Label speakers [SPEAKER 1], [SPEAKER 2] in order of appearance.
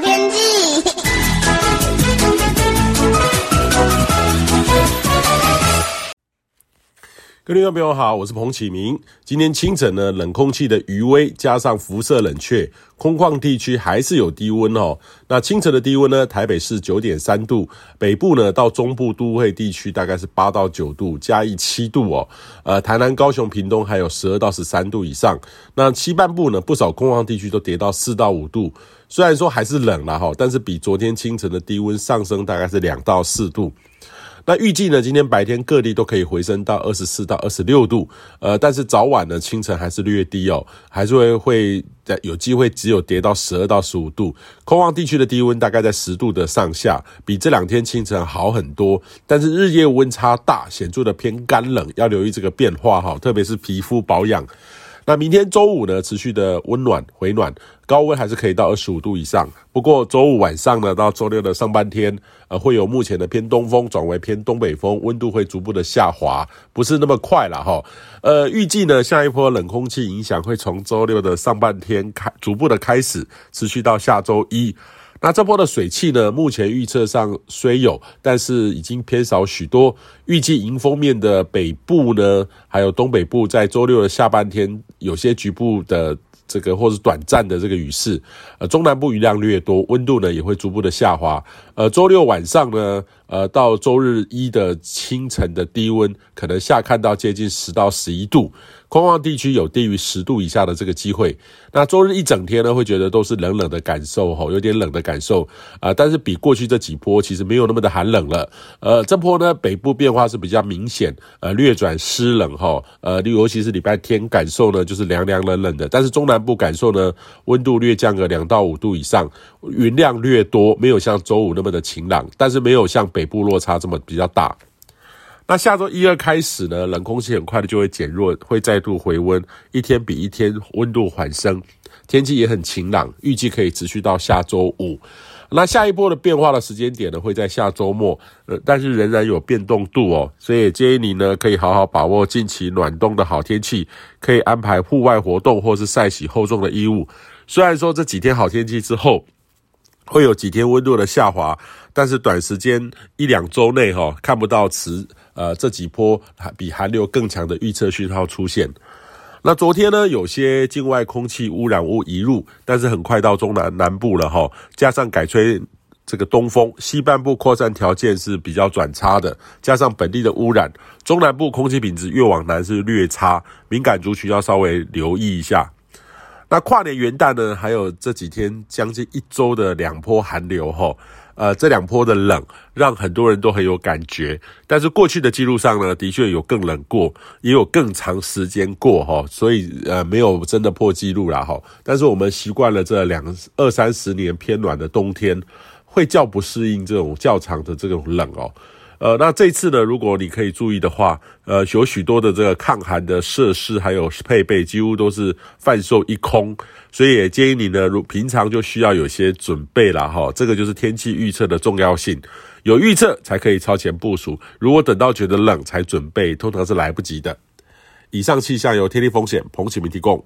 [SPEAKER 1] 天气。
[SPEAKER 2] 各位听众朋友好，我是彭启明。今天清晨呢，冷空气的余威加上辐射冷却，空旷地区还是有低温哦。那清晨的低温呢，台北市九点三度，北部呢到中部都会地区大概是八到九度，加一七度哦。呃，台南、高雄、屏东还有十二到十三度以上。那西半部呢，不少空旷地区都跌到四到五度。虽然说还是冷了哈，但是比昨天清晨的低温上升大概是两到四度。那预计呢，今天白天各地都可以回升到二十四到二十六度，呃，但是早晚呢，清晨还是略低哦，还是会会有机会只有跌到十二到十五度。空旷地区的低温大概在十度的上下，比这两天清晨好很多，但是日夜温差大，显著的偏干冷，要留意这个变化哈，特别是皮肤保养。那明天周五呢，持续的温暖回暖，高温还是可以到二十五度以上。不过周五晚上呢，到周六的上半天，呃，会有目前的偏东风转为偏东北风，温度会逐步的下滑，不是那么快了哈。呃，预计呢，下一波冷空气影响会从周六的上半天开，逐步的开始，持续到下周一。那这波的水汽呢，目前预测上虽有，但是已经偏少许多。预计迎风面的北部呢，还有东北部，在周六的下半天，有些局部的这个或是短暂的这个雨势。呃，中南部雨量略多，温度呢也会逐步的下滑。呃，周六晚上呢，呃，到周日一的清晨的低温，可能下看到接近十到十一度。空旷地区有低于十度以下的这个机会。那周日一整天呢，会觉得都是冷冷的感受，吼，有点冷的感受啊、但是比过去这几波其实没有那么的寒冷了。呃，这波呢，北部变化是比较明显，呃，略转湿冷，哈，呃，尤其是礼拜天感受呢，就是凉凉冷冷的。但是中南部感受呢，温度略降个两到五度以上，云量略多，没有像周五那么的晴朗，但是没有像北部落差这么比较大。那下周一二开始呢，冷空气很快的就会减弱，会再度回温，一天比一天温度缓升，天气也很晴朗，预计可以持续到下周五。那下一波的变化的时间点呢，会在下周末，呃，但是仍然有变动度哦，所以建议你呢，可以好好把握近期暖冬的好天气，可以安排户外活动或是晒洗厚重的衣物。虽然说这几天好天气之后，会有几天温度的下滑，但是短时间一两周内哈，看不到此。呃，这几波比寒流更强的预测讯号出现。那昨天呢，有些境外空气污染物移入，但是很快到中南南部了哈。加上改吹这个东风，西半部扩散条件是比较转差的。加上本地的污染，中南部空气品质越往南是略差，敏感族群要稍微留意一下。那跨年元旦呢，还有这几天将近一周的两波寒流哈。呃，这两波的冷让很多人都很有感觉，但是过去的记录上呢，的确有更冷过，也有更长时间过哈，所以呃没有真的破纪录了哈。但是我们习惯了这两二三十年偏暖的冬天，会较不适应这种较长的这种冷哦。呃，那这次呢，如果你可以注意的话，呃，有许多的这个抗寒的设施还有配备，几乎都是贩售一空，所以也建议你呢，如平常就需要有些准备了哈。这个就是天气预测的重要性，有预测才可以超前部署。如果等到觉得冷才准备，通常是来不及的。以上气象由天气风险彭启明提供。